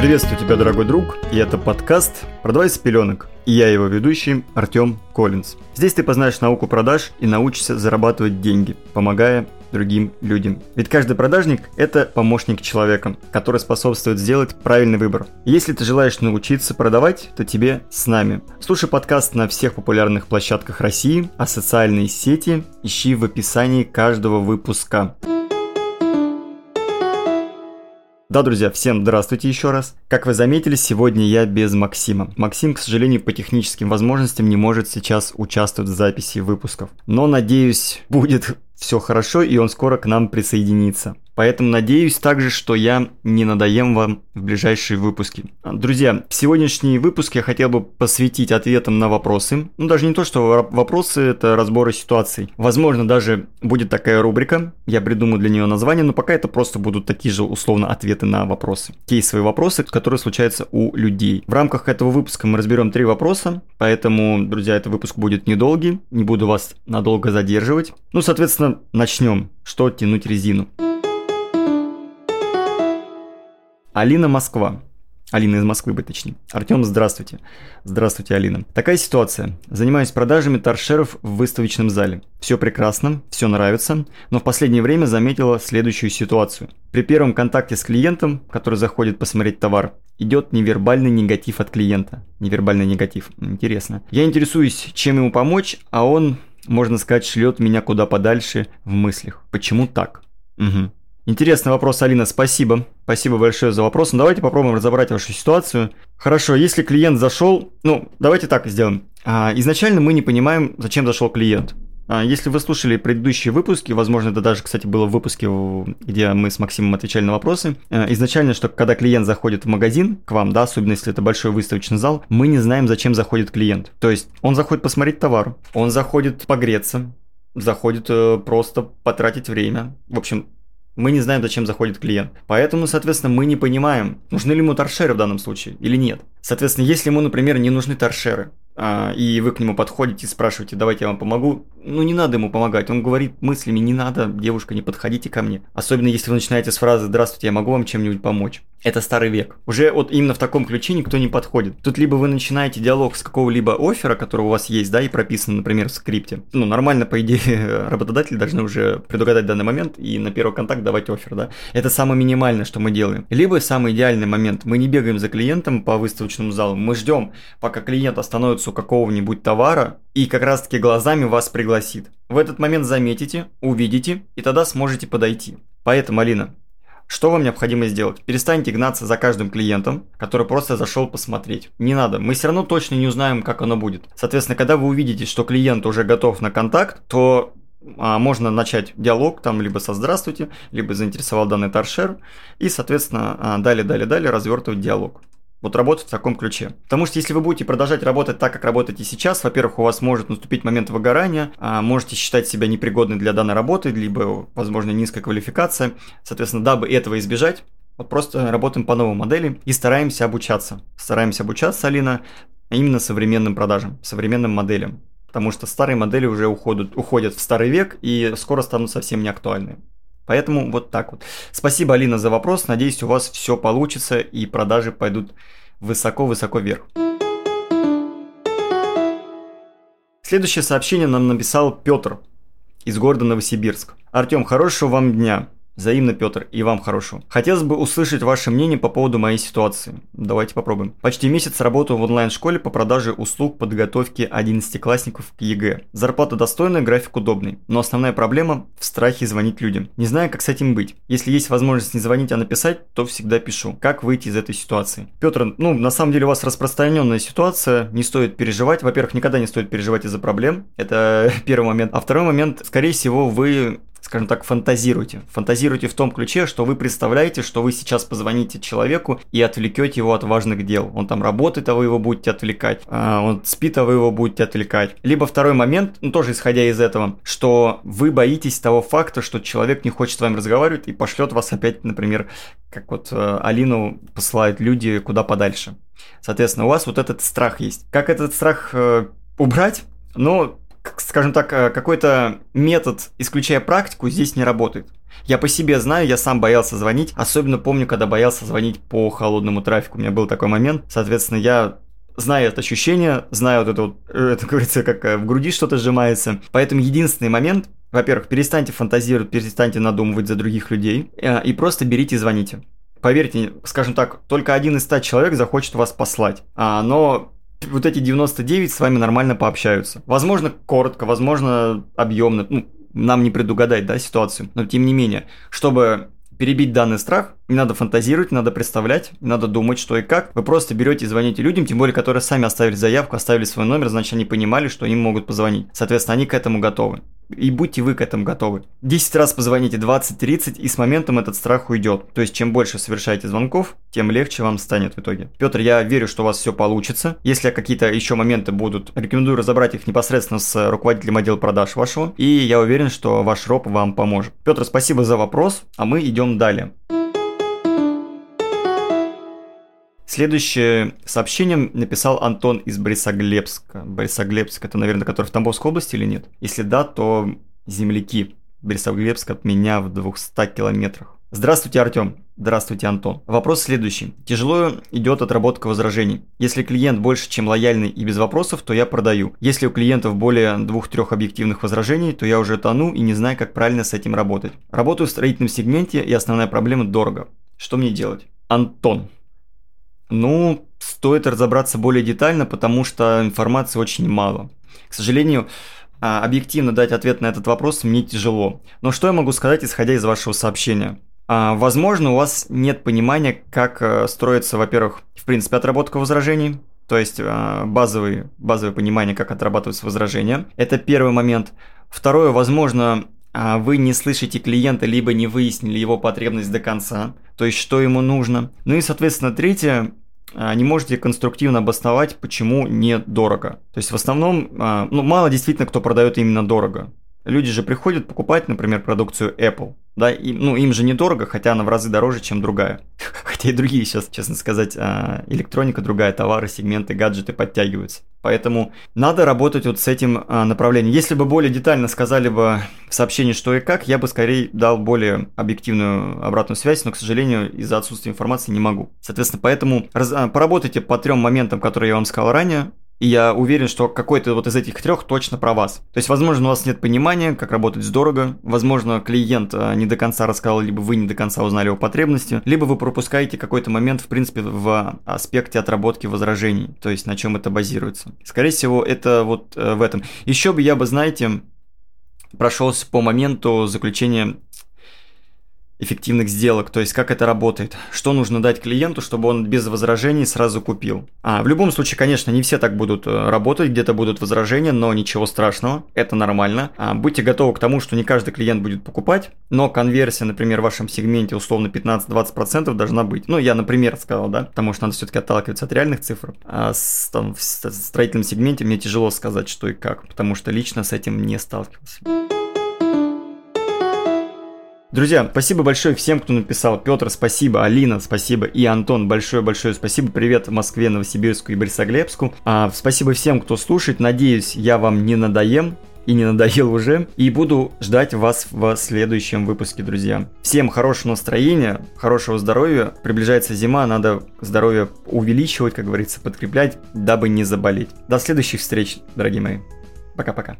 Приветствую тебя, дорогой друг, и это подкаст «Продавай с пеленок». И я его ведущий Артем Коллинз. Здесь ты познаешь науку продаж и научишься зарабатывать деньги, помогая другим людям. Ведь каждый продажник – это помощник человека, который способствует сделать правильный выбор. Если ты желаешь научиться продавать, то тебе с нами. Слушай подкаст на всех популярных площадках России, а социальные сети ищи в описании каждого выпуска. Да, друзья, всем здравствуйте еще раз. Как вы заметили, сегодня я без Максима. Максим, к сожалению, по техническим возможностям не может сейчас участвовать в записи выпусков. Но, надеюсь, будет все хорошо, и он скоро к нам присоединится. Поэтому надеюсь также, что я не надоем вам в ближайшие выпуски. Друзья, сегодняшний выпуск я хотел бы посвятить ответам на вопросы. Ну, даже не то, что вопросы, это разборы ситуаций. Возможно, даже будет такая рубрика, я придумаю для нее название, но пока это просто будут такие же условно ответы на вопросы. Кейсовые вопросы, которые случаются у людей. В рамках этого выпуска мы разберем три вопроса, поэтому, друзья, этот выпуск будет недолгий, не буду вас надолго задерживать. Ну, соответственно, начнем. Что тянуть резину? Алина Москва. Алина из Москвы, быть точнее. Артем, здравствуйте. Здравствуйте, Алина. Такая ситуация. Занимаюсь продажами торшеров в выставочном зале. Все прекрасно, все нравится, но в последнее время заметила следующую ситуацию. При первом контакте с клиентом, который заходит посмотреть товар, идет невербальный негатив от клиента. Невербальный негатив. Интересно. Я интересуюсь, чем ему помочь, а он, можно сказать, шлет меня куда подальше в мыслях. Почему так? Угу. Интересный вопрос, Алина, спасибо. Спасибо большое за вопрос. Ну, давайте попробуем разобрать вашу ситуацию. Хорошо, если клиент зашел, ну, давайте так сделаем. А, изначально мы не понимаем, зачем зашел клиент. А, если вы слушали предыдущие выпуски, возможно, это даже, кстати, было в выпуске, где мы с Максимом отвечали на вопросы, а, изначально, что когда клиент заходит в магазин к вам, да, особенно если это большой выставочный зал, мы не знаем, зачем заходит клиент. То есть он заходит посмотреть товар, он заходит погреться, заходит э, просто потратить время. В общем, мы не знаем, зачем заходит клиент. Поэтому, соответственно, мы не понимаем, нужны ли ему торшеры в данном случае или нет. Соответственно, если ему, например, не нужны торшеры, а, и вы к нему подходите и спрашиваете, давайте я вам помогу, ну не надо ему помогать. Он говорит мыслями, не надо, девушка, не подходите ко мне. Особенно если вы начинаете с фразы «Здравствуйте, я могу вам чем-нибудь помочь». Это старый век. Уже вот именно в таком ключе никто не подходит. Тут либо вы начинаете диалог с какого-либо оффера, который у вас есть, да, и прописан, например, в скрипте. Ну, нормально, по идее, работодатели должны уже предугадать данный момент и на первый контакт давать офер, да. Это самое минимальное, что мы делаем. Либо самый идеальный момент. Мы не бегаем за клиентом по выставочному залу, мы ждем, пока клиент остановится у какого-нибудь товара и как раз-таки глазами вас пригласит. В этот момент заметите, увидите и тогда сможете подойти. Поэтому, Алина, что вам необходимо сделать? Перестаньте гнаться за каждым клиентом, который просто зашел посмотреть. Не надо, мы все равно точно не узнаем, как оно будет. Соответственно, когда вы увидите, что клиент уже готов на контакт, то а, можно начать диалог там либо со «здравствуйте», либо заинтересовал данный торшер, и, соответственно, далее-далее-далее развертывать диалог вот работать в таком ключе. Потому что если вы будете продолжать работать так, как работаете сейчас, во-первых, у вас может наступить момент выгорания, а можете считать себя непригодной для данной работы, либо, возможно, низкая квалификация. Соответственно, дабы этого избежать, вот просто работаем по новой модели и стараемся обучаться. Стараемся обучаться, Алина, именно современным продажам, современным моделям. Потому что старые модели уже уходят, уходят в старый век и скоро станут совсем не актуальны. Поэтому вот так вот. Спасибо, Алина, за вопрос. Надеюсь, у вас все получится и продажи пойдут высоко-высоко вверх. Следующее сообщение нам написал Петр из города Новосибирск. Артем, хорошего вам дня. Взаимно, Петр, и вам хорошо. Хотелось бы услышать ваше мнение по поводу моей ситуации. Давайте попробуем. Почти месяц работаю в онлайн-школе по продаже услуг подготовки 11-классников к ЕГЭ. Зарплата достойная, график удобный. Но основная проблема в страхе звонить людям. Не знаю, как с этим быть. Если есть возможность не звонить, а написать, то всегда пишу. Как выйти из этой ситуации? Петр, ну, на самом деле у вас распространенная ситуация, не стоит переживать. Во-первых, никогда не стоит переживать из-за проблем. Это первый момент. А второй момент, скорее всего, вы скажем так, фантазируйте. Фантазируйте в том ключе, что вы представляете, что вы сейчас позвоните человеку и отвлекете его от важных дел. Он там работает, а вы его будете отвлекать. А он спит, а вы его будете отвлекать. Либо второй момент, ну тоже исходя из этого, что вы боитесь того факта, что человек не хочет с вами разговаривать и пошлет вас опять, например, как вот э, Алину посылают люди куда подальше. Соответственно, у вас вот этот страх есть. Как этот страх э, убрать? Ну, скажем так, э, какой-то метод, исключая практику, здесь не работает. Я по себе знаю, я сам боялся звонить, особенно помню, когда боялся звонить по холодному трафику. У меня был такой момент, соответственно, я знаю это ощущение, знаю вот это вот, э, это говорится, как э, в груди что-то сжимается. Поэтому единственный момент, во-первых, перестаньте фантазировать, перестаньте надумывать за других людей и просто берите и звоните. Поверьте, скажем так, только один из ста человек захочет вас послать, а, но вот эти 99 с вами нормально пообщаются. Возможно, коротко, возможно, объемно. Ну, нам не предугадать, да, ситуацию. Но тем не менее, чтобы перебить данный страх, не надо фантазировать, не надо представлять, не надо думать, что и как. Вы просто берете и звоните людям, тем более, которые сами оставили заявку, оставили свой номер, значит, они понимали, что им могут позвонить. Соответственно, они к этому готовы и будьте вы к этому готовы. 10 раз позвоните, 20-30, и с моментом этот страх уйдет. То есть, чем больше совершаете звонков, тем легче вам станет в итоге. Петр, я верю, что у вас все получится. Если какие-то еще моменты будут, рекомендую разобрать их непосредственно с руководителем отдела продаж вашего, и я уверен, что ваш роб вам поможет. Петр, спасибо за вопрос, а мы идем далее. Следующее сообщение написал Антон из Борисоглебска. Борисоглебск это, наверное, который в Тамбовской области или нет? Если да, то земляки. Борисоглебск от меня в 200 километрах. Здравствуйте, Артем. Здравствуйте, Антон. Вопрос следующий. Тяжело идет отработка возражений. Если клиент больше, чем лояльный и без вопросов, то я продаю. Если у клиентов более двух-трех объективных возражений, то я уже тону и не знаю, как правильно с этим работать. Работаю в строительном сегменте, и основная проблема – дорого. Что мне делать? Антон. Ну, стоит разобраться более детально, потому что информации очень мало. К сожалению, а, объективно дать ответ на этот вопрос мне тяжело. Но что я могу сказать, исходя из вашего сообщения? А, возможно, у вас нет понимания, как э, строится, во-первых, в принципе, отработка возражений, то есть а, базовые, базовое понимание, как отрабатываются возражения. Это первый момент. Второе, возможно, вы не слышите клиента, либо не выяснили его потребность до конца, то есть что ему нужно. Ну и, соответственно, третье, а, не можете конструктивно обосновать, почему недорого. То есть в основном, а, ну мало действительно кто продает именно дорого. Люди же приходят покупать, например, продукцию Apple. Да, и, ну, им же недорого, хотя она в разы дороже, чем другая. Хотя и другие сейчас, честно сказать, а, электроника другая, товары, сегменты, гаджеты подтягиваются. Поэтому надо работать вот с этим а, направлением. Если бы более детально сказали бы в сообщении, что и как, я бы скорее дал более объективную обратную связь, но, к сожалению, из-за отсутствия информации не могу. Соответственно, поэтому а, поработайте по трем моментам, которые я вам сказал ранее. И я уверен, что какой-то вот из этих трех точно про вас. То есть, возможно, у вас нет понимания, как работать дорого. Возможно, клиент а, не до конца рассказал, либо вы не до конца узнали его потребности. Либо вы пропускаете какой-то момент, в принципе, в аспекте отработки возражений. То есть, на чем это базируется. Скорее всего, это вот э, в этом. Еще бы я бы, знаете, прошелся по моменту заключения эффективных сделок, то есть как это работает, что нужно дать клиенту, чтобы он без возражений сразу купил. А в любом случае, конечно, не все так будут э, работать, где-то будут возражения, но ничего страшного, это нормально. А, будьте готовы к тому, что не каждый клиент будет покупать, но конверсия, например, в вашем сегменте условно 15-20% должна быть. Ну, я, например, сказал, да, потому что надо все-таки отталкиваться от реальных цифр. А с, там, в строительном сегменте мне тяжело сказать, что и как, потому что лично с этим не сталкивался. Друзья, спасибо большое всем, кто написал. Петр, спасибо. Алина, спасибо. И Антон, большое-большое спасибо. Привет в Москве, Новосибирску и Борисоглебску. А, спасибо всем, кто слушает. Надеюсь, я вам не надоем и не надоел уже. И буду ждать вас в следующем выпуске, друзья. Всем хорошего настроения, хорошего здоровья. Приближается зима, надо здоровье увеличивать, как говорится, подкреплять, дабы не заболеть. До следующих встреч, дорогие мои. Пока-пока.